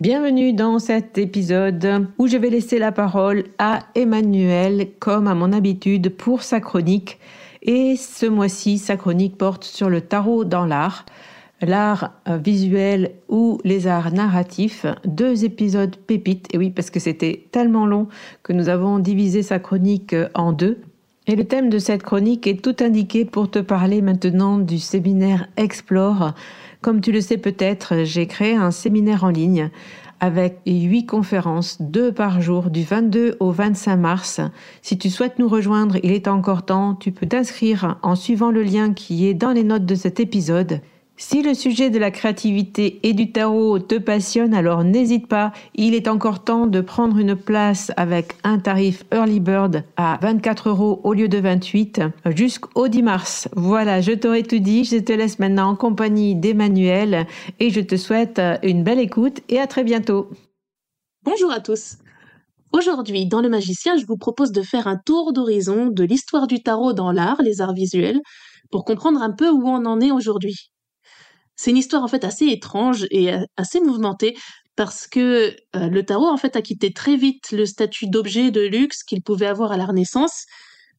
Bienvenue dans cet épisode où je vais laisser la parole à Emmanuel comme à mon habitude pour sa chronique. Et ce mois-ci, sa chronique porte sur le tarot dans l'art, l'art visuel ou les arts narratifs. Deux épisodes pépites, et oui parce que c'était tellement long que nous avons divisé sa chronique en deux. Et le thème de cette chronique est tout indiqué pour te parler maintenant du séminaire Explore comme tu le sais peut-être, j'ai créé un séminaire en ligne avec huit conférences, deux par jour, du 22 au 25 mars. Si tu souhaites nous rejoindre, il est encore temps, tu peux t'inscrire en suivant le lien qui est dans les notes de cet épisode. Si le sujet de la créativité et du tarot te passionne, alors n'hésite pas, il est encore temps de prendre une place avec un tarif Early Bird à 24 euros au lieu de 28 jusqu'au 10 mars. Voilà, je t'aurais tout dit, je te laisse maintenant en compagnie d'Emmanuel et je te souhaite une belle écoute et à très bientôt. Bonjour à tous. Aujourd'hui, dans Le Magicien, je vous propose de faire un tour d'horizon de l'histoire du tarot dans l'art, les arts visuels, pour comprendre un peu où on en est aujourd'hui. C'est une histoire en fait assez étrange et euh, assez mouvementée parce que euh, le tarot en fait a quitté très vite le statut d'objet de luxe qu'il pouvait avoir à la Renaissance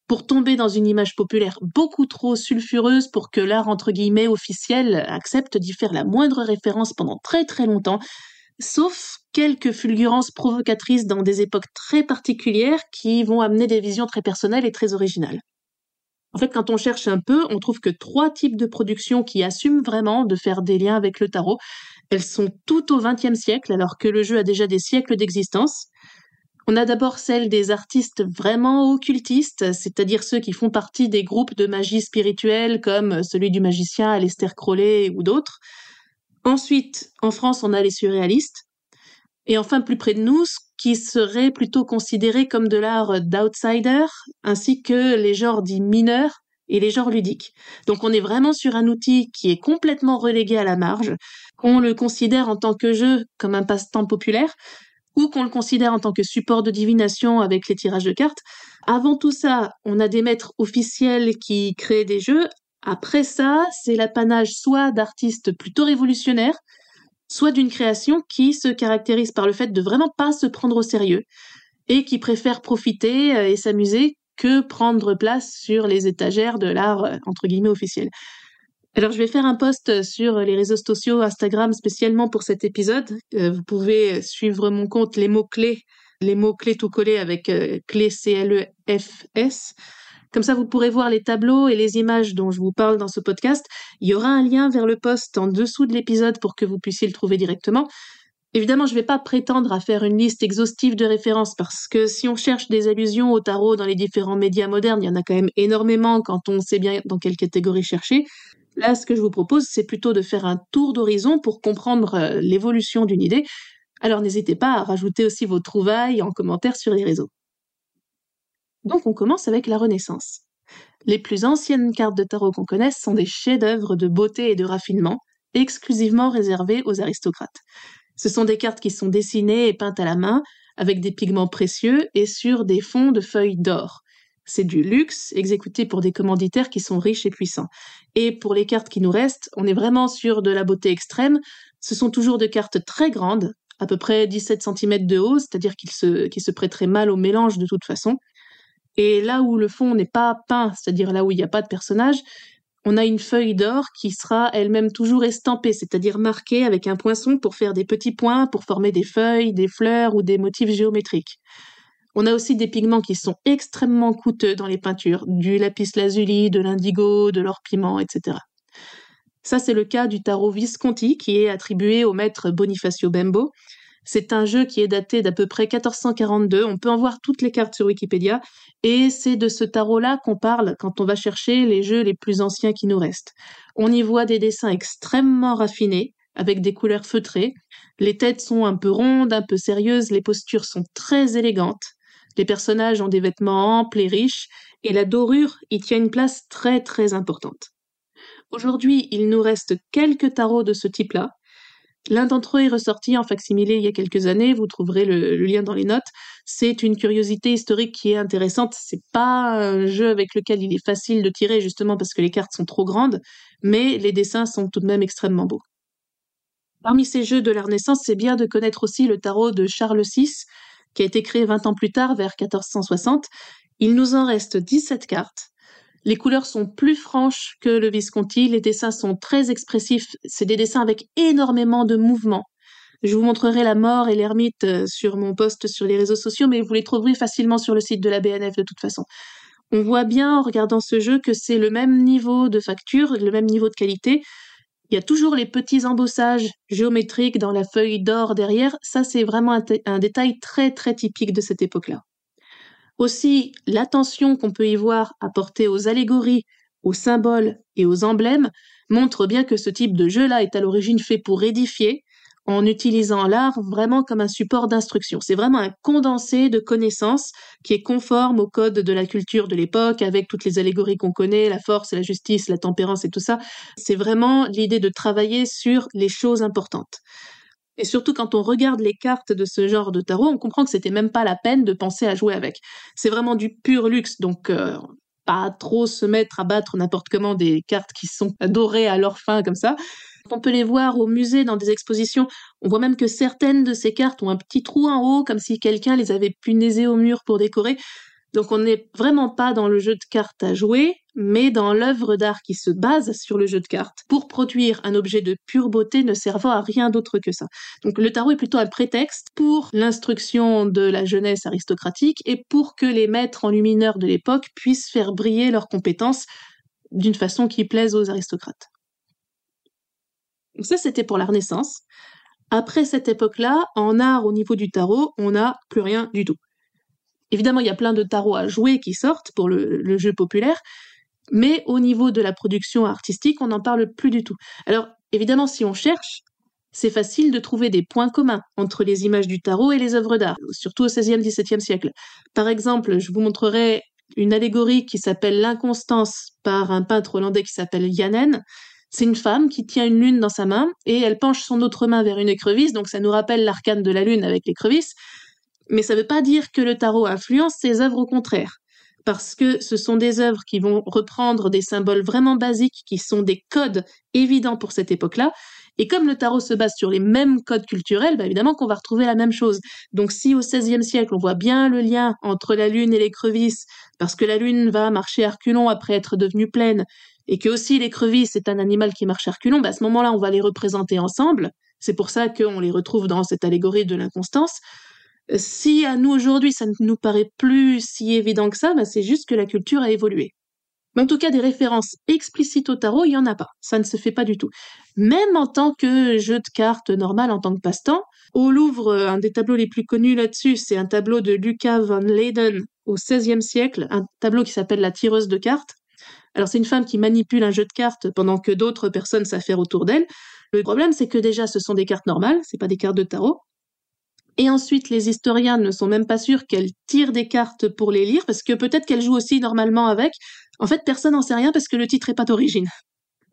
pour tomber dans une image populaire beaucoup trop sulfureuse pour que l'art entre guillemets officiel accepte d'y faire la moindre référence pendant très très longtemps, sauf quelques fulgurances provocatrices dans des époques très particulières qui vont amener des visions très personnelles et très originales. En fait, quand on cherche un peu, on trouve que trois types de productions qui assument vraiment de faire des liens avec le tarot. Elles sont toutes au XXe siècle, alors que le jeu a déjà des siècles d'existence. On a d'abord celle des artistes vraiment occultistes, c'est-à-dire ceux qui font partie des groupes de magie spirituelle comme celui du magicien Aleister Crowley ou d'autres. Ensuite, en France, on a les surréalistes. Et enfin, plus près de nous, qui serait plutôt considéré comme de l'art d'outsider, ainsi que les genres dits mineurs et les genres ludiques. Donc on est vraiment sur un outil qui est complètement relégué à la marge, qu'on le considère en tant que jeu comme un passe-temps populaire, ou qu'on le considère en tant que support de divination avec les tirages de cartes. Avant tout ça, on a des maîtres officiels qui créent des jeux. Après ça, c'est l'apanage soit d'artistes plutôt révolutionnaires, soit d'une création qui se caractérise par le fait de vraiment pas se prendre au sérieux et qui préfère profiter euh, et s'amuser que prendre place sur les étagères de l'art euh, entre guillemets officiel. Alors je vais faire un post sur les réseaux sociaux Instagram spécialement pour cet épisode. Euh, vous pouvez suivre mon compte les mots clés, les mots clés tout collés avec clé C L E F S comme ça, vous pourrez voir les tableaux et les images dont je vous parle dans ce podcast. Il y aura un lien vers le post en dessous de l'épisode pour que vous puissiez le trouver directement. Évidemment, je ne vais pas prétendre à faire une liste exhaustive de références parce que si on cherche des allusions au tarot dans les différents médias modernes, il y en a quand même énormément quand on sait bien dans quelle catégorie chercher. Là, ce que je vous propose, c'est plutôt de faire un tour d'horizon pour comprendre euh, l'évolution d'une idée. Alors n'hésitez pas à rajouter aussi vos trouvailles en commentaire sur les réseaux. Donc on commence avec la Renaissance. Les plus anciennes cartes de tarot qu'on connaisse sont des chefs-d'œuvre de beauté et de raffinement, exclusivement réservés aux aristocrates. Ce sont des cartes qui sont dessinées et peintes à la main, avec des pigments précieux et sur des fonds de feuilles d'or. C'est du luxe exécuté pour des commanditaires qui sont riches et puissants. Et pour les cartes qui nous restent, on est vraiment sur de la beauté extrême. Ce sont toujours de cartes très grandes, à peu près 17 cm de haut, c'est-à-dire qu'ils se prêteraient mal au mélange de toute façon. Et là où le fond n'est pas peint, c'est-à-dire là où il n'y a pas de personnage, on a une feuille d'or qui sera elle-même toujours estampée, c'est-à-dire marquée avec un poinçon pour faire des petits points, pour former des feuilles, des fleurs ou des motifs géométriques. On a aussi des pigments qui sont extrêmement coûteux dans les peintures, du lapis lazuli, de l'indigo, de l'or piment, etc. Ça, c'est le cas du tarot Visconti qui est attribué au maître Bonifacio Bembo, c'est un jeu qui est daté d'à peu près 1442. On peut en voir toutes les cartes sur Wikipédia. Et c'est de ce tarot-là qu'on parle quand on va chercher les jeux les plus anciens qui nous restent. On y voit des dessins extrêmement raffinés, avec des couleurs feutrées. Les têtes sont un peu rondes, un peu sérieuses, les postures sont très élégantes. Les personnages ont des vêtements amples et riches, et la dorure y tient une place très très importante. Aujourd'hui, il nous reste quelques tarots de ce type-là, L'un d'entre eux est ressorti en facsimilé il y a quelques années, vous trouverez le, lien dans les notes. C'est une curiosité historique qui est intéressante. C'est pas un jeu avec lequel il est facile de tirer justement parce que les cartes sont trop grandes, mais les dessins sont tout de même extrêmement beaux. Parmi ces jeux de la Renaissance, c'est bien de connaître aussi le tarot de Charles VI, qui a été créé 20 ans plus tard, vers 1460. Il nous en reste 17 cartes. Les couleurs sont plus franches que le Visconti, les dessins sont très expressifs, c'est des dessins avec énormément de mouvements. Je vous montrerai la mort et l'ermite euh, sur mon post sur les réseaux sociaux, mais vous les trouverez facilement sur le site de la BNF de toute façon. On voit bien en regardant ce jeu que c'est le même niveau de facture, le même niveau de qualité. Il y a toujours les petits embossages géométriques dans la feuille d'or derrière. Ça, c'est vraiment un, un détail très très typique de cette époque-là. Aussi, l'attention qu'on peut y voir apportée aux allégories, aux symboles et aux emblèmes montre bien que ce type de jeu-là est à l'origine fait pour édifier, en utilisant l'art vraiment comme un support d'instruction. C'est vraiment un condensé de connaissances qui est conforme au code de la culture de l'époque, avec toutes les allégories qu'on connaît, la force, la justice, la tempérance et tout ça. C'est vraiment l'idée de travailler sur les choses importantes. Et surtout, quand on regarde les cartes de ce genre de tarot, on comprend que c'était même pas la peine de penser à jouer avec. C'est vraiment du pur luxe, donc euh, pas trop se mettre à battre n'importe comment des cartes qui sont dorées à leur fin comme ça. On peut les voir au musée dans des expositions. On voit même que certaines de ces cartes ont un petit trou en haut, comme si quelqu'un les avait punaisées au mur pour décorer. Donc on n'est vraiment pas dans le jeu de cartes à jouer, mais dans l'œuvre d'art qui se base sur le jeu de cartes pour produire un objet de pure beauté ne servant à rien d'autre que ça. Donc le tarot est plutôt un prétexte pour l'instruction de la jeunesse aristocratique et pour que les maîtres enlumineurs de l'époque puissent faire briller leurs compétences d'une façon qui plaise aux aristocrates. Donc ça c'était pour la Renaissance. Après cette époque-là, en art au niveau du tarot, on n'a plus rien du tout. Évidemment, il y a plein de tarots à jouer qui sortent pour le, jeu populaire, mais au niveau de la production artistique, on n'en parle plus du tout. Alors, évidemment, si on cherche, c'est facile de trouver des points communs entre les images du tarot et les œuvres d'art, surtout au XVIe, XVIIe siècle. Par exemple, je vous montrerai une allégorie qui s'appelle L'inconstance par un peintre hollandais qui s'appelle Janen. C'est une femme qui tient une lune dans sa main et elle penche son autre main vers une écrevisse, donc ça nous rappelle l'arcane de la lune avec l'écrevisse. Mais ça ne veut pas dire que le tarot influence ses œuvres au contraire, parce que ce sont des œuvres qui vont reprendre des symboles vraiment basiques, qui sont des codes évidents pour cette époque-là. Et comme le tarot se base sur les mêmes codes culturels, bah évidemment qu'on va retrouver la même chose. Donc si au XVIe siècle, on voit bien le lien entre la lune et l'écrevisse, parce que la lune va marcher à reculons après être devenue pleine, et que aussi l'écrevisse est un animal qui marche à reculons, bah à ce moment-là, on va les représenter ensemble. C'est pour ça qu'on les retrouve dans cette allégorie de l'inconstance. Si à nous aujourd'hui ça ne nous paraît plus si évident que ça, bah, c'est juste que la culture a évolué. Mais en tout cas, des références explicites au tarot, il n'y en a pas. Ça ne se fait pas du tout. Même en tant que jeu de cartes normal, en tant que passe-temps, au Louvre, un des tableaux les plus connus là-dessus, c'est un tableau de Lucas van Leyden au XVIe siècle, un tableau qui s'appelle La tireuse de cartes. Alors c'est une femme qui manipule un jeu de cartes pendant que d'autres personnes s'affairent autour d'elle. Le problème, c'est que déjà, ce sont des cartes normales, c'est pas des cartes de tarot. Et ensuite, les historiens ne sont même pas sûrs qu'elle tire des cartes pour les lire, parce que peut-être qu'elle joue aussi normalement avec. En fait, personne n'en sait rien parce que le titre n'est pas d'origine.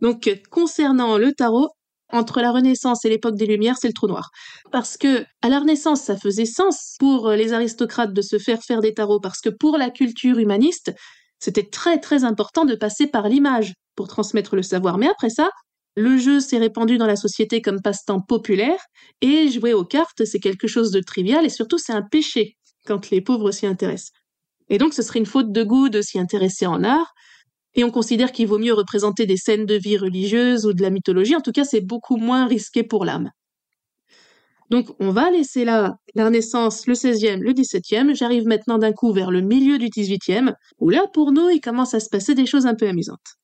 Donc, concernant le tarot, entre la Renaissance et l'époque des Lumières, c'est le trou noir. Parce que, à la Renaissance, ça faisait sens pour les aristocrates de se faire faire des tarots, parce que pour la culture humaniste, c'était très très important de passer par l'image pour transmettre le savoir. Mais après ça, le jeu s'est répandu dans la société comme passe-temps populaire, et jouer aux cartes, c'est quelque chose de trivial, et surtout c'est un péché quand les pauvres s'y intéressent. Et donc ce serait une faute de goût de s'y intéresser en art, et on considère qu'il vaut mieux représenter des scènes de vie religieuse ou de la mythologie, en tout cas c'est beaucoup moins risqué pour l'âme. Donc on va laisser là la Renaissance, le 16e, le 17e, j'arrive maintenant d'un coup vers le milieu du 18e, où là pour nous il commence à se passer des choses un peu amusantes.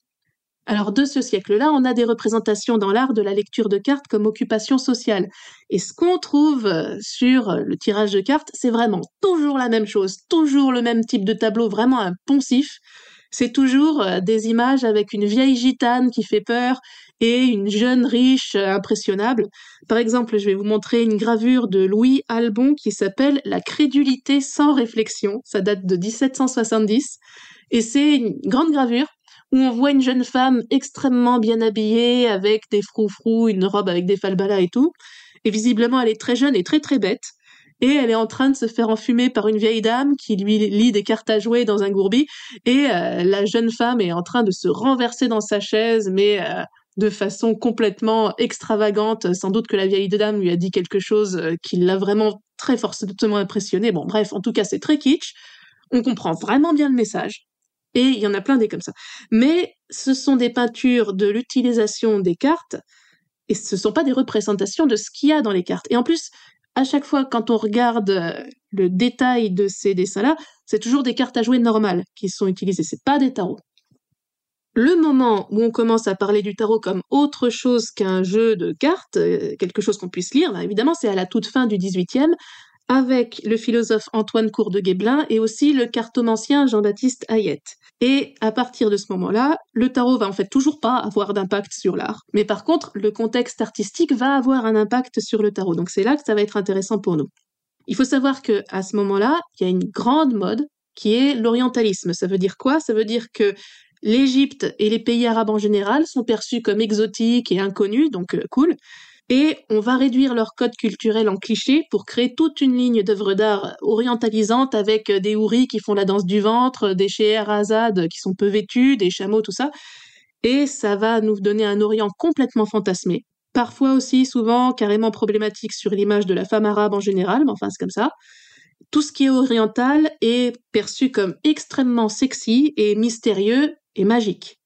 Alors de ce siècle-là, on a des représentations dans l'art de la lecture de cartes comme occupation sociale. Et ce qu'on trouve euh, sur le tirage de cartes, c'est vraiment toujours la même chose, toujours le même type de tableau, vraiment un poncif. C'est toujours euh, des images avec une vieille gitane qui fait peur et une jeune riche euh, impressionnable. Par exemple, je vais vous montrer une gravure de Louis Albon qui s'appelle La crédulité sans réflexion. Ça date de 1770 et c'est une grande gravure où on voit une jeune femme extrêmement bien habillée, avec des froufrous, une robe avec des falbalas et tout. Et visiblement, elle est très jeune et très très bête. Et elle est en train de se faire enfumer par une vieille dame qui lui lit des cartes à jouer dans un gourbi. Et euh, la jeune femme est en train de se renverser dans sa chaise, mais euh, de façon complètement extravagante. Sans doute que la vieille dame lui a dit quelque chose euh, qui l'a vraiment très fortement impressionné. Bon, bref, en tout cas, c'est très kitsch. On comprend vraiment bien le message. Et il y en a plein des comme ça. Mais ce sont des peintures de l'utilisation des cartes, et ce ne sont pas des représentations de ce qu'il y a dans les cartes. Et en plus, à chaque fois, quand on regarde euh, le détail de ces dessins-là, c'est toujours des cartes à jouer normales qui sont utilisées, c'est pas des tarots. Le moment où on commence à parler du tarot comme autre chose qu'un jeu de cartes, euh, quelque chose qu'on puisse lire, ben, évidemment, c'est à la toute fin du XVIIIe, avec le philosophe Antoine Cour de Guéblin et aussi le cartomancien Jean-Baptiste Hayette. Et à partir de ce moment-là, le tarot va en fait toujours pas avoir d'impact sur l'art. Mais par contre, le contexte artistique va avoir un impact sur le tarot. Donc c'est là que ça va être intéressant pour nous. Il faut savoir que à ce moment-là, il y a une grande mode qui est l'orientalisme. Ça veut dire quoi? Ça veut dire que l'Égypte et les pays arabes en général sont perçus comme exotiques et inconnus, donc euh, cool, et on va réduire leur code culturel en clichés pour créer toute une ligne d'œuvres d'art orientalisantes avec des houris qui font la danse du ventre, des Scheherazade qui sont peu vêtus, des chameaux, tout ça. Et ça va nous donner un Orient complètement fantasmé. Parfois aussi, souvent, carrément problématique sur l'image de la femme arabe en général, mais enfin c'est comme ça. Tout ce qui est oriental est perçu comme extrêmement sexy et mystérieux et magique.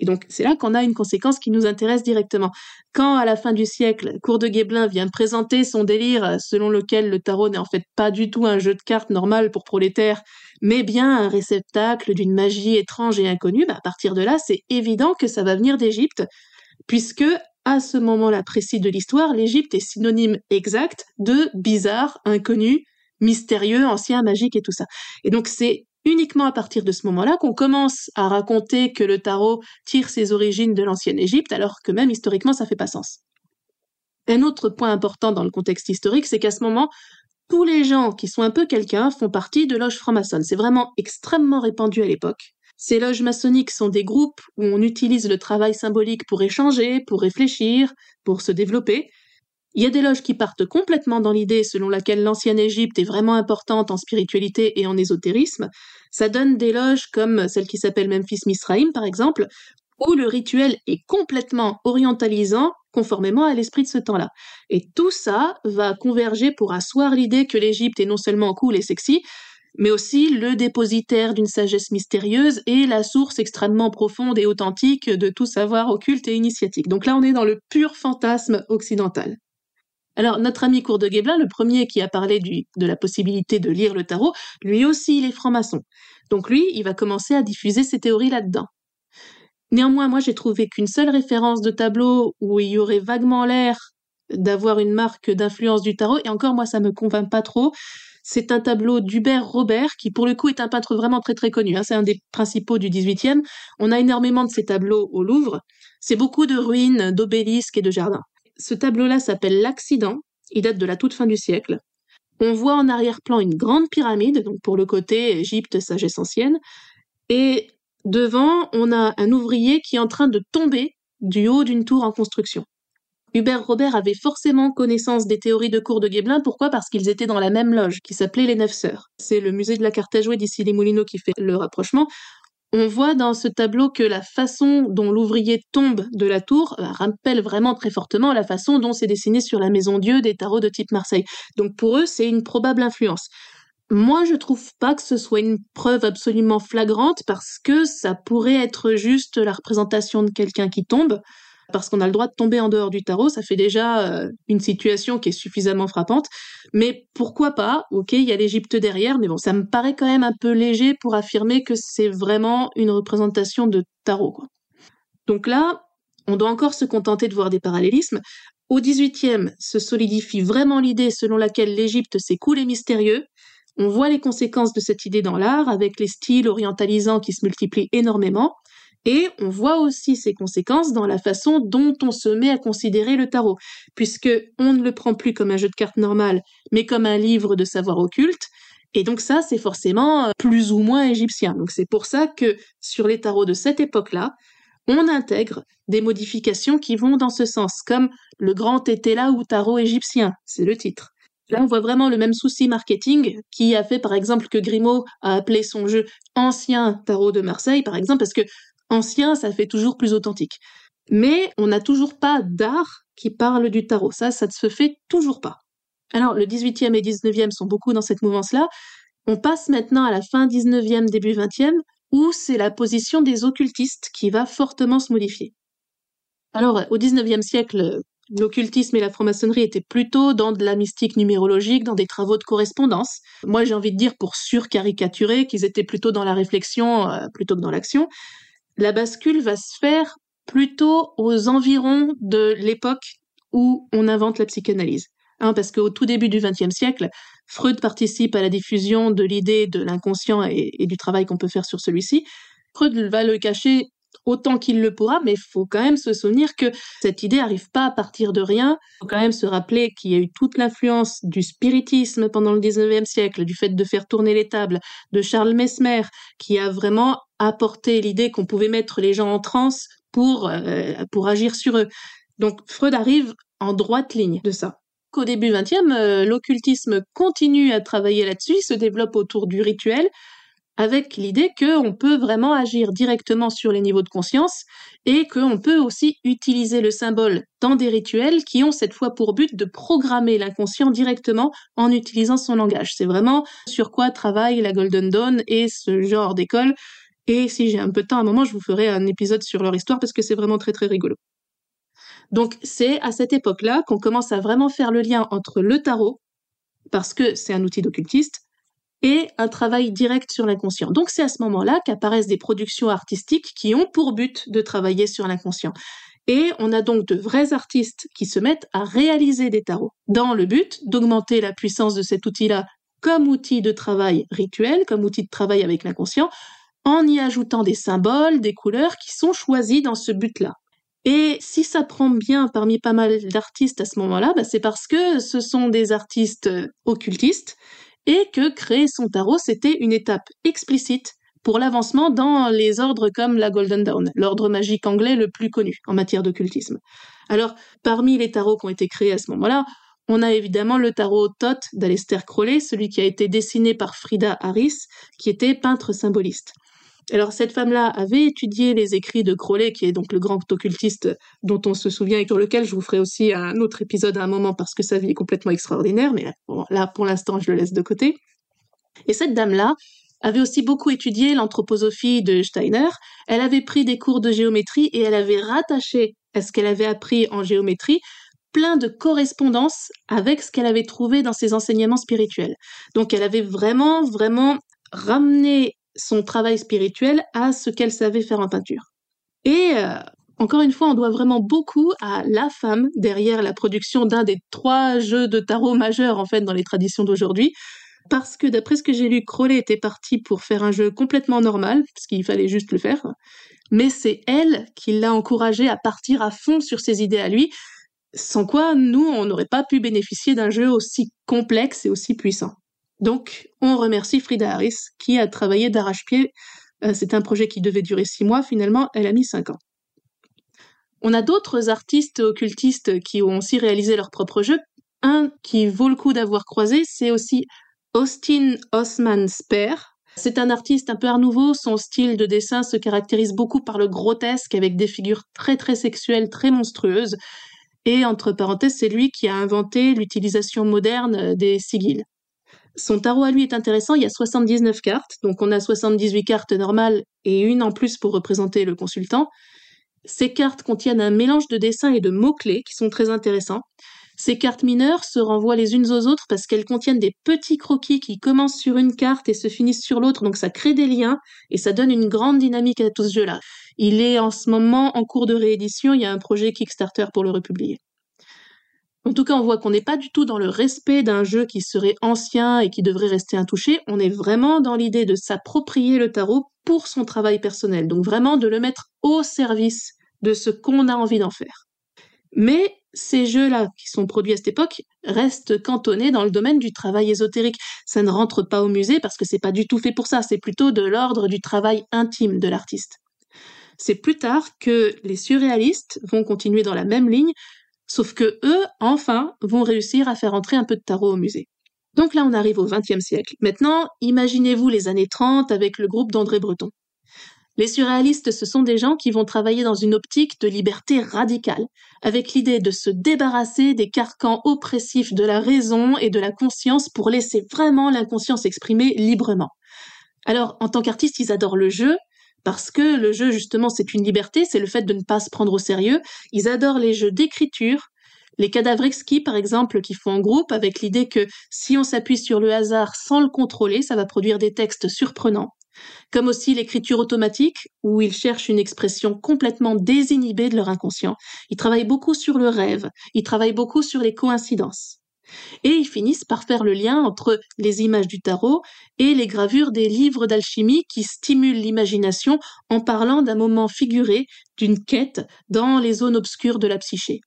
Et donc, c'est là qu'on a une conséquence qui nous intéresse directement. Quand, à la fin du siècle, Cour de Guéblin vient présenter son délire selon lequel le tarot n'est en fait pas du tout un jeu de cartes normal pour prolétaires, mais bien un réceptacle d'une magie étrange et inconnue, bah, à partir de là, c'est évident que ça va venir d'Égypte, puisque à ce moment-là précis de l'histoire, l'Égypte est synonyme exact de bizarre, inconnu, mystérieux, ancien, magique et tout ça. Et donc c'est uniquement à partir de ce moment-là qu'on commence à raconter que le tarot tire ses origines de l'ancienne Égypte, alors que même historiquement ça fait pas sens. Un autre point important dans le contexte historique, c'est qu'à ce moment, tous les gens qui sont un peu quelqu'un font partie de loges franc-maçonnes. C'est vraiment extrêmement répandu à l'époque. Ces loges maçonniques sont des groupes où on utilise le travail symbolique pour échanger, pour réfléchir, pour se développer, il y a des loges qui partent complètement dans l'idée selon laquelle l'ancienne Égypte est vraiment importante en spiritualité et en ésotérisme. Ça donne des loges comme celle qui s'appelle Memphis Misraim, par exemple, où le rituel est complètement orientalisant conformément à l'esprit de ce temps-là. Et tout ça va converger pour asseoir l'idée que l'Égypte est non seulement cool et sexy, mais aussi le dépositaire d'une sagesse mystérieuse et la source extrêmement profonde et authentique de tout savoir occulte et initiatique. Donc là, on est dans le pur fantasme occidental. Alors, notre ami Cour de Guéblin, le premier qui a parlé de la possibilité de lire le tarot, lui aussi, il est franc-maçon. Donc lui, il va commencer à diffuser ses théories là-dedans. Néanmoins, moi, j'ai trouvé qu'une seule référence de tableau où il y aurait vaguement l'air d'avoir une marque d'influence du tarot, et encore, moi, ça me convainc pas trop. C'est un tableau d'Hubert Robert, qui pour le coup est un peintre vraiment très très connu. Hein. C'est un des principaux du XVIIIe. On a énormément de ces tableaux au Louvre. C'est beaucoup de ruines, d'obélisques et de jardins. Ce tableau-là s'appelle L'Accident. Il date de la toute fin du siècle. On voit en arrière-plan une grande pyramide, donc pour le côté Égypte, sagesse ancienne. Et devant, on a un ouvrier qui est en train de tomber du haut d'une tour en construction. Hubert Robert avait forcément connaissance des théories de cours de Guéblin. Pourquoi? Parce qu'ils étaient dans la même loge, qui s'appelait les Neuf Sœurs. C'est le musée de la carte à jouer d'ici les Moulineaux qui fait le rapprochement. On voit dans ce tableau que la façon dont l'ouvrier tombe de la tour euh, rappelle vraiment très fortement la façon dont c'est dessiné sur la Maison Dieu des tarots de type Marseille. Donc pour eux, c'est une probable influence. Moi, je trouve pas que ce soit une preuve absolument flagrante parce que ça pourrait être juste la représentation de quelqu'un qui tombe parce qu'on a le droit de tomber en dehors du tarot, ça fait déjà euh, une situation qui est suffisamment frappante. Mais pourquoi pas Ok, il y a l'Égypte derrière, mais bon, ça me paraît quand même un peu léger pour affirmer que c'est vraiment une représentation de tarot. Donc là, on doit encore se contenter de voir des parallélismes. Au XVIIIe, se solidifie vraiment l'idée selon laquelle l'Égypte c'est cool et mystérieux. On voit les conséquences de cette idée dans l'art, avec les styles orientalisants qui se multiplient énormément. Et on voit aussi ses conséquences dans la façon dont on se met à considérer le tarot, puisque on ne le prend plus comme un jeu de cartes normal, mais comme un livre de savoir occulte. Et donc ça, c'est forcément euh, plus ou moins égyptien. Donc c'est pour ça que sur les tarots de cette époque-là, on intègre des modifications qui vont dans ce sens, comme le grand là ou tarot égyptien, c'est le titre. Là, on voit vraiment le même souci marketing qui a fait, par exemple, que Grimaud a appelé son jeu Ancien Tarot de Marseille, par exemple, parce que ancien, ça fait toujours plus authentique. Mais on n'a toujours pas d'art qui parle du tarot. Ça, ça ne se fait toujours pas. Alors, le 18e et 19e sont beaucoup dans cette mouvance-là. On passe maintenant à la fin 19e, début 20e, où c'est la position des occultistes qui va fortement se modifier. Alors, au 19e siècle, l'occultisme et la franc-maçonnerie étaient plutôt dans de la mystique numérologique, dans des travaux de correspondance. Moi, j'ai envie de dire, pour surcaricaturer, qu'ils étaient plutôt dans la réflexion euh, plutôt que dans l'action la bascule va se faire plutôt aux environs de l'époque où on invente la psychanalyse. Hein, parce qu'au tout début du XXe siècle, Freud participe à la diffusion de l'idée de l'inconscient et, du travail qu'on peut faire sur celui-ci. Freud va le cacher autant qu'il le pourra, mais il faut quand même se souvenir que cette idée n'arrive pas à partir de rien. Il faut quand même se rappeler qu'il y a eu toute l'influence du spiritisme pendant le XIXe siècle, du fait de faire tourner les tables, de Charles Mesmer, qui a vraiment apporté l'idée qu'on pouvait mettre les gens en transe pour, euh, pour agir sur eux. Donc Freud arrive en droite ligne de ça. Qu'au début 20e, euh, l'occultisme continue à travailler là-dessus, se développe autour du rituel, avec l'idée qu'on peut vraiment agir directement sur les niveaux de conscience et qu'on peut aussi utiliser le symbole dans des rituels qui ont cette fois pour but de programmer l'inconscient directement en utilisant son langage. C'est vraiment sur quoi travaille la Golden Dawn et ce genre d'école. Et si j'ai un peu de temps à un moment, je vous ferai un épisode sur leur histoire parce que c'est vraiment très très rigolo. Donc c'est à cette époque-là qu'on commence à vraiment faire le lien entre le tarot, parce que c'est un outil d'occultiste, et un travail direct sur l'inconscient. Donc c'est à ce moment-là qu'apparaissent des productions artistiques qui ont pour but de travailler sur l'inconscient. Et on a donc de vrais artistes qui se mettent à réaliser des tarots dans le but d'augmenter la puissance de cet outil-là comme outil de travail rituel, comme outil de travail avec l'inconscient, en y ajoutant des symboles, des couleurs qui sont choisis dans ce but-là. Et si ça prend bien parmi pas mal d'artistes à ce moment-là, bah, c'est parce que ce sont des artistes occultistes et que créer son tarot, c'était une étape explicite pour l'avancement dans les ordres comme la Golden Dawn, l'ordre magique anglais le plus connu en matière d'occultisme. Alors, parmi les tarots qui ont été créés à ce moment-là, on a évidemment le tarot Thoth d'Alester Crowley, celui qui a été dessiné par Frida Harris, qui était peintre symboliste. Alors cette femme-là avait étudié les écrits de Crowley, qui est donc le grand occultiste dont on se souvient et sur lequel je vous ferai aussi un autre épisode à un moment parce que sa vie est complètement extraordinaire, mais là pour l'instant je le laisse de côté. Et cette dame-là avait aussi beaucoup étudié l'anthroposophie de Steiner, elle avait pris des cours de géométrie et elle avait rattaché à ce qu'elle avait appris en géométrie plein de correspondances avec ce qu'elle avait trouvé dans ses enseignements spirituels. Donc elle avait vraiment, vraiment ramené son travail spirituel à ce qu'elle savait faire en peinture. Et euh, encore une fois, on doit vraiment beaucoup à la femme derrière la production d'un des trois jeux de tarot majeurs en fait dans les traditions d'aujourd'hui. Parce que d'après ce que j'ai lu, Crowley était parti pour faire un jeu complètement normal, parce qu'il fallait juste le faire. Mais c'est elle qui l'a encouragé à partir à fond sur ses idées à lui, sans quoi nous, on n'aurait pas pu bénéficier d'un jeu aussi complexe et aussi puissant. Donc, on remercie Frida Harris qui a travaillé d'arrache-pied. Euh, c'est un projet qui devait durer six mois, finalement, elle a mis cinq ans. On a d'autres artistes occultistes qui ont aussi réalisé leur propre jeu. Un qui vaut le coup d'avoir croisé, c'est aussi Austin Osman Speer. C'est un artiste un peu art nouveau, son style de dessin se caractérise beaucoup par le grotesque avec des figures très très sexuelles, très monstrueuses. Et entre parenthèses, c'est lui qui a inventé l'utilisation moderne des sigils. Son tarot à lui est intéressant, il y a 79 cartes, donc on a 78 cartes normales et une en plus pour représenter le consultant. Ces cartes contiennent un mélange de dessins et de mots-clés qui sont très intéressants. Ces cartes mineures se renvoient les unes aux autres parce qu'elles contiennent des petits croquis qui commencent sur une carte et se finissent sur l'autre, donc ça crée des liens et ça donne une grande dynamique à tout ce jeu-là. Il est en ce moment en cours de réédition, il y a un projet Kickstarter pour le republier. En tout cas, on voit qu'on n'est pas du tout dans le respect d'un jeu qui serait ancien et qui devrait rester intouché, on est vraiment dans l'idée de s'approprier le tarot pour son travail personnel, donc vraiment de le mettre au service de ce qu'on a envie d'en faire. Mais ces jeux-là qui sont produits à cette époque restent cantonnés dans le domaine du travail ésotérique. Ça ne rentre pas au musée parce que c'est pas du tout fait pour ça, c'est plutôt de l'ordre du travail intime de l'artiste. C'est plus tard que les surréalistes vont continuer dans la même ligne, sauf que eux, enfin, vont réussir à faire entrer un peu de tarot au musée. Donc là, on arrive au XXe siècle. Maintenant, imaginez-vous les années 30 avec le groupe d'André Breton. Les surréalistes, ce sont des gens qui vont travailler dans une optique de liberté radicale, avec l'idée de se débarrasser des carcans oppressifs de la raison et de la conscience pour laisser vraiment l'inconscience exprimer librement. Alors, en tant qu'artiste, ils adorent le jeu, parce que le jeu, justement, c'est une liberté, c'est le fait de ne pas se prendre au sérieux. Ils adorent les jeux d'écriture, les cadavres exquis, par exemple, qui font en groupe, avec l'idée que si on s'appuie sur le hasard sans le contrôler, ça va produire des textes surprenants. Comme aussi l'écriture automatique, où ils cherchent une expression complètement désinhibée de leur inconscient. Ils travaillent beaucoup sur le rêve, ils travaillent beaucoup sur les coïncidences. Et ils finissent par faire le lien entre les images du tarot et les gravures des livres d'alchimie qui stimulent l'imagination en parlant d'un moment figuré, d'une quête dans les zones obscures de la psyché.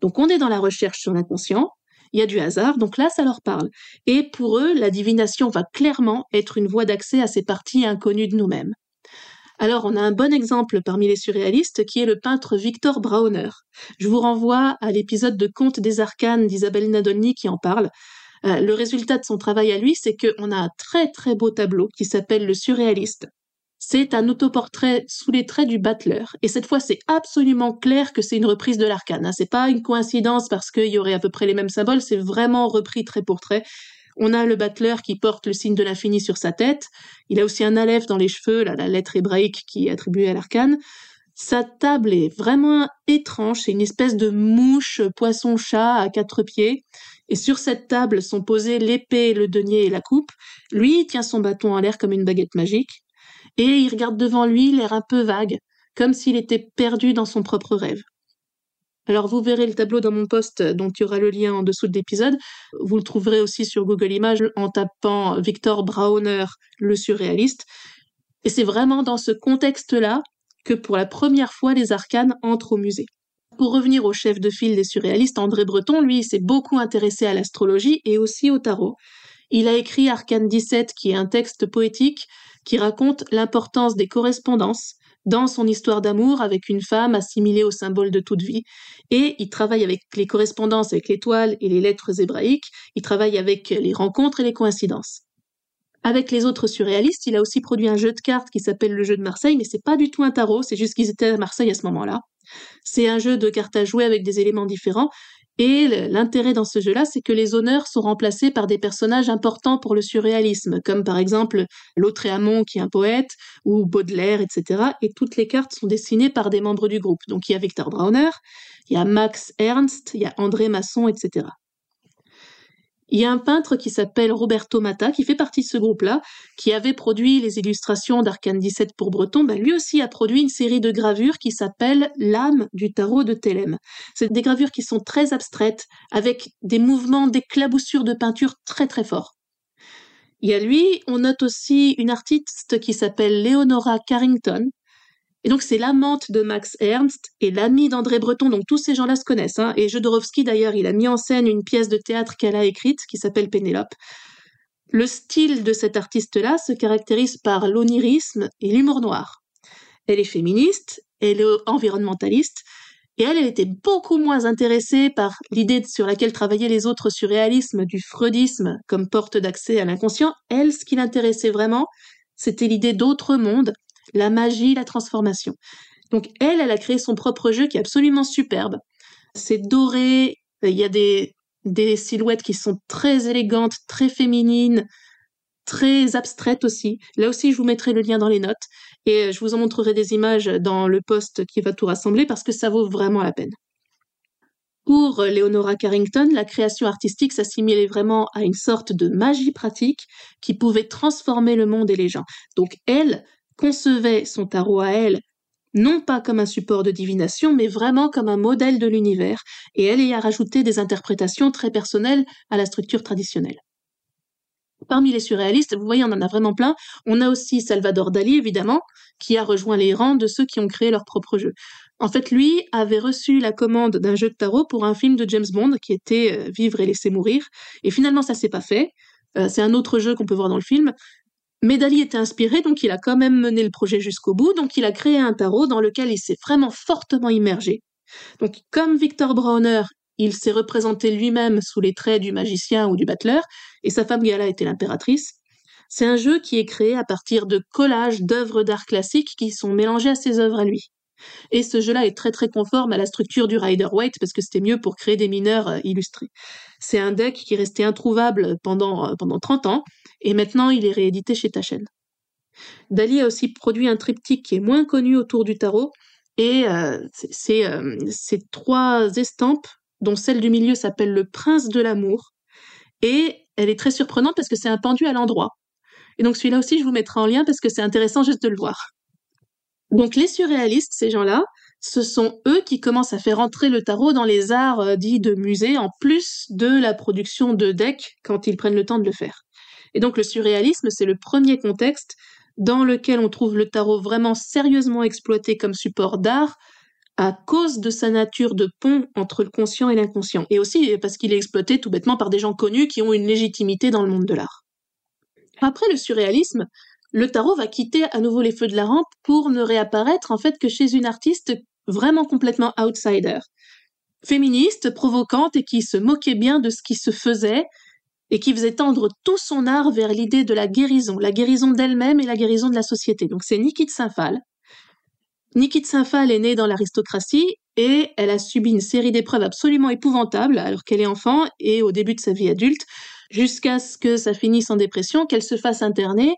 Donc on est dans la recherche sur l'inconscient, il y a du hasard, donc là ça leur parle. Et pour eux, la divination va clairement être une voie d'accès à ces parties inconnues de nous-mêmes. Alors on a un bon exemple parmi les surréalistes qui est le peintre Victor Brauner. Je vous renvoie à l'épisode de Contes des arcanes d'Isabelle Nadolny qui en parle. Euh, le résultat de son travail à lui, c'est qu'on a un très très beau tableau qui s'appelle le surréaliste. C'est un autoportrait sous les traits du Butler. Et cette fois, c'est absolument clair que c'est une reprise de l'arcane. Hein. C'est pas une coïncidence parce qu'il y aurait à peu près les mêmes symboles, c'est vraiment repris trait pour trait. On a le Butler qui porte le signe de l'infini sur sa tête. Il a aussi un aleph dans les cheveux, la lettre hébraïque qui est attribuée à l'arcane. Sa table est vraiment étrange, c'est une espèce de mouche poisson-chat à quatre pieds. Et sur cette table sont posés l'épée, le denier et la coupe. Lui, tient son bâton en l'air comme une baguette magique et il regarde devant lui, l'air un peu vague, comme s'il était perdu dans son propre rêve. Alors vous verrez le tableau dans mon post dont il y aura le lien en dessous de l'épisode. Vous le trouverez aussi sur Google Images en tapant Victor Brauner, le surréaliste. Et c'est vraiment dans ce contexte-là que pour la première fois les arcanes entrent au musée. Pour revenir au chef de file des surréalistes, André Breton, lui, s'est beaucoup intéressé à l'astrologie et aussi au tarot. Il a écrit Arcane 17, qui est un texte poétique qui raconte l'importance des correspondances dans son histoire d'amour avec une femme assimilée au symbole de toute vie. Et il travaille avec les correspondances avec l'étoile et les lettres hébraïques, il travaille avec les rencontres et les coïncidences. Avec les autres surréalistes, il a aussi produit un jeu de cartes qui s'appelle le jeu de Marseille, mais c'est pas du tout un tarot, c'est juste qu'ils étaient à Marseille à ce moment-là. C'est un jeu de cartes à jouer avec des éléments différents, Et l'intérêt dans ce jeu-là, c'est que les honneurs sont remplacés par des personnages importants pour le surréalisme, comme par exemple Lautréamont qui est un poète, ou Baudelaire, etc. Et toutes les cartes sont dessinées par des membres du groupe. Donc il y a Victor Brauner, il y a Max Ernst, il y a André Masson, etc. Il y a un peintre qui s'appelle Roberto Mata, qui fait partie de ce groupe-là, qui avait produit les illustrations d'Arcane 17 pour Breton. Ben, lui aussi a produit une série de gravures qui s'appelle L'âme du tarot de Thélème. C'est des gravures qui sont très abstraites, avec des mouvements d'éclaboussure de peinture très très forts. Il y a lui, on note aussi une artiste qui s'appelle Leonora Carrington, et donc c'est l'amante de Max Ernst et l'amie d'André Breton, donc tous ces gens-là se connaissent. Hein. Et Jodorowsky d'ailleurs, il a mis en scène une pièce de théâtre qu'elle a écrite qui s'appelle Pénélope. Le style de cette artiste-là se caractérise par l'onirisme et l'humour noir. Elle est féministe, elle est environnementaliste, et elle, elle était beaucoup moins intéressée par l'idée sur laquelle travaillaient les autres surréalismes du freudisme comme porte d'accès à l'inconscient. Elle, ce qui l'intéressait vraiment, c'était l'idée d'autre monde, la magie, la transformation. Donc elle, elle a créé son propre jeu qui est absolument superbe. C'est doré, il y a des, des silhouettes qui sont très élégantes, très féminines, très abstraites aussi. Là aussi, je vous mettrai le lien dans les notes et je vous en montrerai des images dans le post qui va tout rassembler parce que ça vaut vraiment la peine. Pour Leonora Carrington, la création artistique s'assimilait vraiment à une sorte de magie pratique qui pouvait transformer le monde et les gens. Donc elle, concevait son tarot à elle non pas comme un support de divination, mais vraiment comme un modèle de l'univers, et elle y a rajouté des interprétations très personnelles à la structure traditionnelle. Parmi les surréalistes, vous voyez, on en a vraiment plein. On a aussi Salvador Dali, évidemment, qui a rejoint les rangs de ceux qui ont créé leur propre jeu. En fait, lui avait reçu la commande d'un jeu de tarot pour un film de James Bond qui était euh, Vivre et laisser mourir. Et finalement, ça s'est pas fait. Euh, c'est un autre jeu qu'on peut voir dans le film. Mais Dali était inspiré, donc il a quand même mené le projet jusqu'au bout, donc il a créé un tarot dans lequel il s'est vraiment fortement immergé. Donc comme Victor Brauner, il s'est représenté lui-même sous les traits du magicien ou du battleur, et sa femme Gala était l'impératrice. C'est un jeu qui est créé à partir de collages d'œuvres d'art classiques qui sont mélangées à ses œuvres à lui. Et ce jeu-là est très très conforme à la structure du Rider Waite parce que c'était mieux pour créer des mineurs euh, illustrés. C'est un deck qui restait introuvable pendant, euh, pendant 30 ans et maintenant il est réédité chez Taschen. Dali a aussi produit un triptyque qui est moins connu autour du tarot et euh, c'est trois estampes dont celle du milieu s'appelle le prince de l'amour et elle est très surprenante parce que c'est un pendu à l'endroit. Et donc celui-là aussi je vous mettrai en lien parce que c'est intéressant juste de le voir. Donc les surréalistes, ces gens-là, ce sont eux qui commencent à faire entrer le tarot dans les arts euh, dits de musée, en plus de la production de decks quand ils prennent le temps de le faire. Et donc le surréalisme, c'est le premier contexte dans lequel on trouve le tarot vraiment sérieusement exploité comme support d'art à cause de sa nature de pont entre le conscient et l'inconscient, et aussi parce qu'il est exploité tout bêtement par des gens connus qui ont une légitimité dans le monde de l'art. Après le surréalisme, le tarot va quitter à nouveau les feux de la rampe pour ne réapparaître en fait que chez une artiste vraiment complètement outsider. Féministe, provocante et qui se moquait bien de ce qui se faisait et qui faisait tendre tout son art vers l'idée de la guérison, la guérison d'elle-même et la guérison de la société. Donc c'est Niki de Saint-Phal. Niki de Saint-Phal est née dans l'aristocratie et elle a subi une série d'épreuves absolument épouvantables alors qu'elle est enfant et au début de sa vie adulte, jusqu'à ce que ça finisse en dépression, qu'elle se fasse interner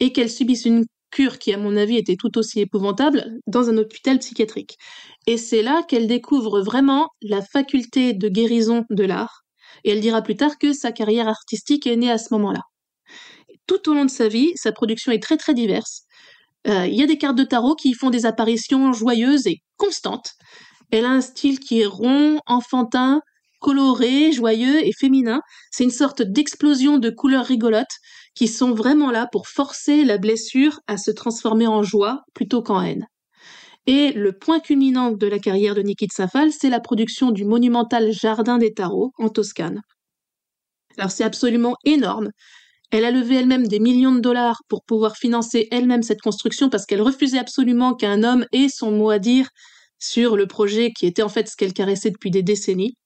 et qu'elle subisse une cure qui, à mon avis, était tout aussi épouvantable dans un hôpital psychiatrique. Et c'est là qu'elle découvre vraiment la faculté de guérison de l'art. Et elle dira plus tard que sa carrière artistique est née à ce moment-là. Tout au long de sa vie, sa production est très très diverse. Euh, il y a des cartes de tarot qui font des apparitions joyeuses et constantes. Elle a un style qui est rond, enfantin, coloré, joyeux et féminin. C'est une sorte d'explosion de couleurs rigolotes qui sont vraiment là pour forcer la blessure à se transformer en joie plutôt qu'en haine. Et le point culminant de la carrière de Niki Safal, c'est la production du monumental Jardin des Tarots en Toscane. Alors c'est absolument énorme. Elle a levé elle-même des millions de dollars pour pouvoir financer elle-même cette construction parce qu'elle refusait absolument qu'un homme ait son mot à dire sur le projet qui était en fait ce qu'elle caressait depuis des décennies.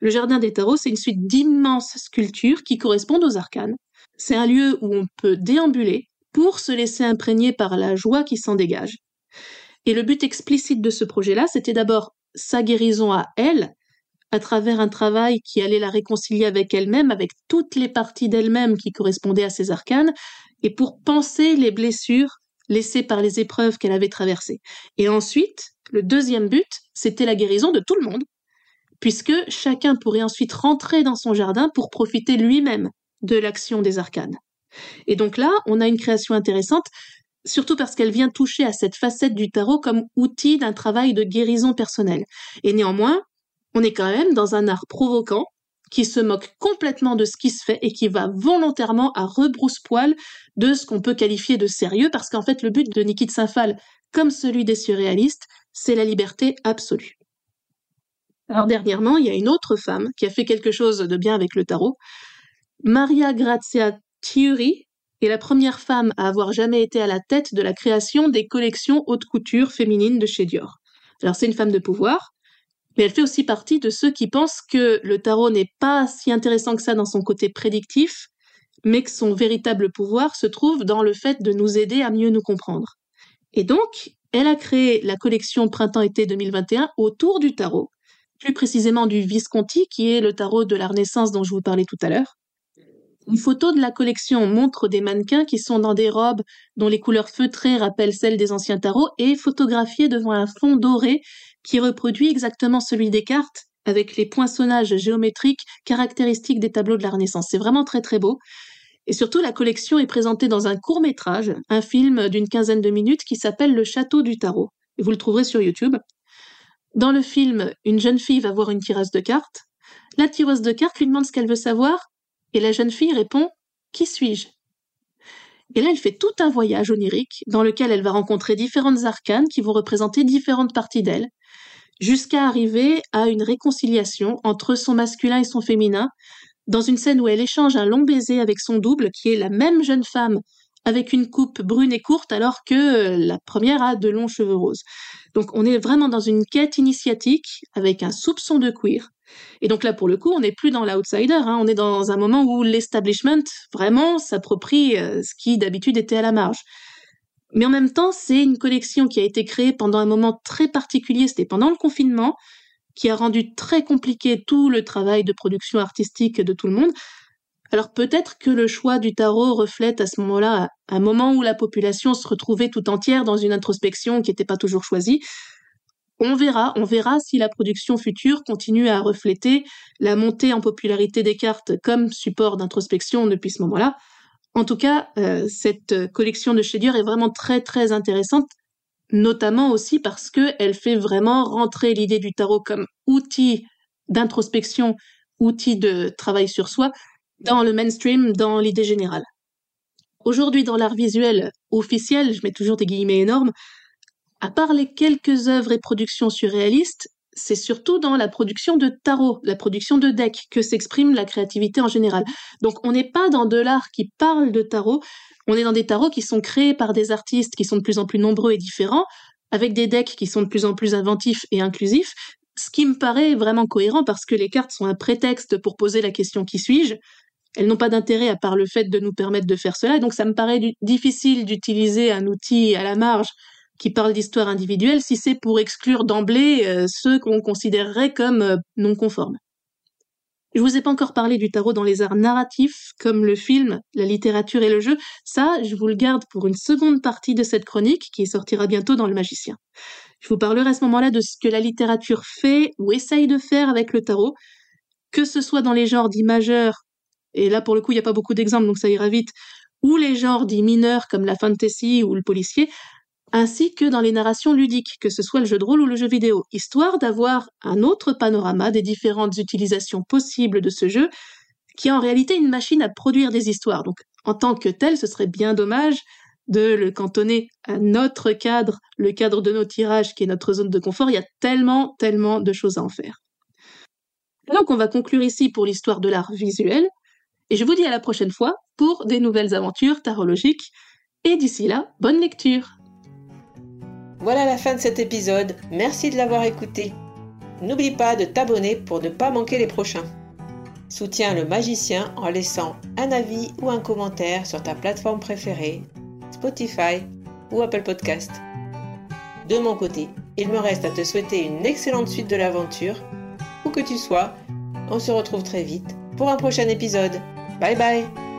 Le Jardin des Tarots, c'est une suite d'immenses sculptures qui correspondent aux arcanes c'est un lieu où on peut déambuler pour se laisser imprégner par la joie qui s'en dégage. Et le but explicite de ce projet-là, c'était d'abord sa guérison à elle, à travers un travail qui allait la réconcilier avec elle-même, avec toutes les parties d'elle-même qui correspondaient à ses arcanes, et pour penser les blessures laissées par les épreuves qu'elle avait traversées. Et ensuite, le deuxième but, c'était la guérison de tout le monde, puisque chacun pourrait ensuite rentrer dans son jardin pour profiter lui-même de l'action des arcanes. Et donc là, on a une création intéressante, surtout parce qu'elle vient toucher à cette facette du tarot comme outil d'un travail de guérison personnelle. Et néanmoins, on est quand même dans un art provoquant qui se moque complètement de ce qui se fait et qui va volontairement à rebrousse-poil de ce qu'on peut qualifier de sérieux, parce qu'en fait le but de Niki de Saint-Phal, comme celui des surréalistes, c'est la liberté absolue. Alors dernièrement, il y a une autre femme qui a fait quelque chose de bien avec le tarot. Maria Grazia Thiuri est la première femme à avoir jamais été à la tête de la création des collections haute couture féminines de chez Dior. Alors c'est une femme de pouvoir, mais elle fait aussi partie de ceux qui pensent que le tarot n'est pas si intéressant que ça dans son côté prédictif, mais que son véritable pouvoir se trouve dans le fait de nous aider à mieux nous comprendre. Et donc, elle a créé la collection Printemps-été 2021 autour du tarot, plus précisément du Visconti, qui est le tarot de la Renaissance dont je vous parlais tout à l'heure. Une photo de la collection montre des mannequins qui sont dans des robes dont les couleurs feutrées rappellent celles des anciens tarots et photographiés devant un fond doré qui reproduit exactement celui des cartes avec les poinçonnages géométriques caractéristiques des tableaux de la Renaissance. C'est vraiment très très beau. Et surtout, la collection est présentée dans un court métrage, un film d'une quinzaine de minutes qui s'appelle Le Château du Tarot. Et vous le trouverez sur YouTube. Dans le film, une jeune fille va voir une tireuse de cartes. La tireuse de cartes lui demande ce qu'elle veut savoir, et la jeune fille répond Qui suis-je? Et là, elle fait tout un voyage onirique dans lequel elle va rencontrer différentes arcanes qui vont représenter différentes parties d'elle, jusqu'à arriver à une réconciliation entre son masculin et son féminin, dans une scène où elle échange un long baiser avec son double, qui est la même jeune femme avec une coupe brune et courte, alors que euh, la première a de longs cheveux roses. Donc on est vraiment dans une quête initiatique avec un soupçon de queer. Et donc là, pour le coup, on n'est plus dans l'outsider, hein. on est dans un moment où l'establishment vraiment s'approprie euh, ce qui d'habitude était à la marge. Mais en même temps, c'est une collection qui a été créée pendant un moment très particulier, c'était pendant le confinement, qui a rendu très compliqué tout le travail de production artistique de tout le monde. Alors peut-être que le choix du tarot reflète à ce moment-là un moment où la population se retrouvait tout entière dans une introspection qui n'était pas toujours choisie. On verra, on verra si la production future continue à refléter la montée en popularité des cartes comme support d'introspection depuis ce moment-là. En tout cas, euh, cette collection de Dior est vraiment très très intéressante, notamment aussi parce qu'elle fait vraiment rentrer l'idée du tarot comme outil d'introspection, outil de travail sur soi, dans le mainstream, dans l'idée générale. Aujourd'hui, dans l'art visuel officiel, je mets toujours des guillemets énormes, à part les quelques œuvres et productions surréalistes, c'est surtout dans la production de tarot, la production de decks, que s'exprime la créativité en général. Donc on n'est pas dans de l'art qui parle de tarot, on est dans des tarots qui sont créés par des artistes qui sont de plus en plus nombreux et différents, avec des decks qui sont de plus en plus inventifs et inclusifs, ce qui me paraît vraiment cohérent parce que les cartes sont un prétexte pour poser la question qui suis-je? Elles n'ont pas d'intérêt à part le fait de nous permettre de faire cela, donc ça me paraît difficile d'utiliser un outil à la marge qui parle d'histoire individuelle si c'est pour exclure d'emblée euh, ceux qu'on considérerait comme euh, non conformes. Je vous ai pas encore parlé du tarot dans les arts narratifs, comme le film, la littérature et le jeu. Ça, je vous le garde pour une seconde partie de cette chronique qui sortira bientôt dans Le Magicien. Je vous parlerai à ce moment-là de ce que la littérature fait ou essaye de faire avec le tarot, que ce soit dans les genres dits et là pour le coup il n'y a pas beaucoup d'exemples donc ça ira vite, ou les genres dits mineurs comme la fantasy ou le policier, ainsi que dans les narrations ludiques, que ce soit le jeu de rôle ou le jeu vidéo, histoire d'avoir un autre panorama des différentes utilisations possibles de ce jeu, qui est en réalité une machine à produire des histoires. Donc, en tant que tel, ce serait bien dommage de le cantonner à notre cadre, le cadre de nos tirages, qui est notre zone de confort. Il y a tellement, tellement de choses à en faire. Donc, on va conclure ici pour l'histoire de l'art visuel, et je vous dis à la prochaine fois pour des nouvelles aventures tarologiques. Et d'ici là, bonne lecture voilà la fin de cet épisode, merci de l'avoir écouté. N'oublie pas de t'abonner pour ne pas manquer les prochains. Soutiens le magicien en laissant un avis ou un commentaire sur ta plateforme préférée, Spotify ou Apple Podcast. De mon côté, il me reste à te souhaiter une excellente suite de l'aventure où que tu sois. On se retrouve très vite pour un prochain épisode. 拜拜。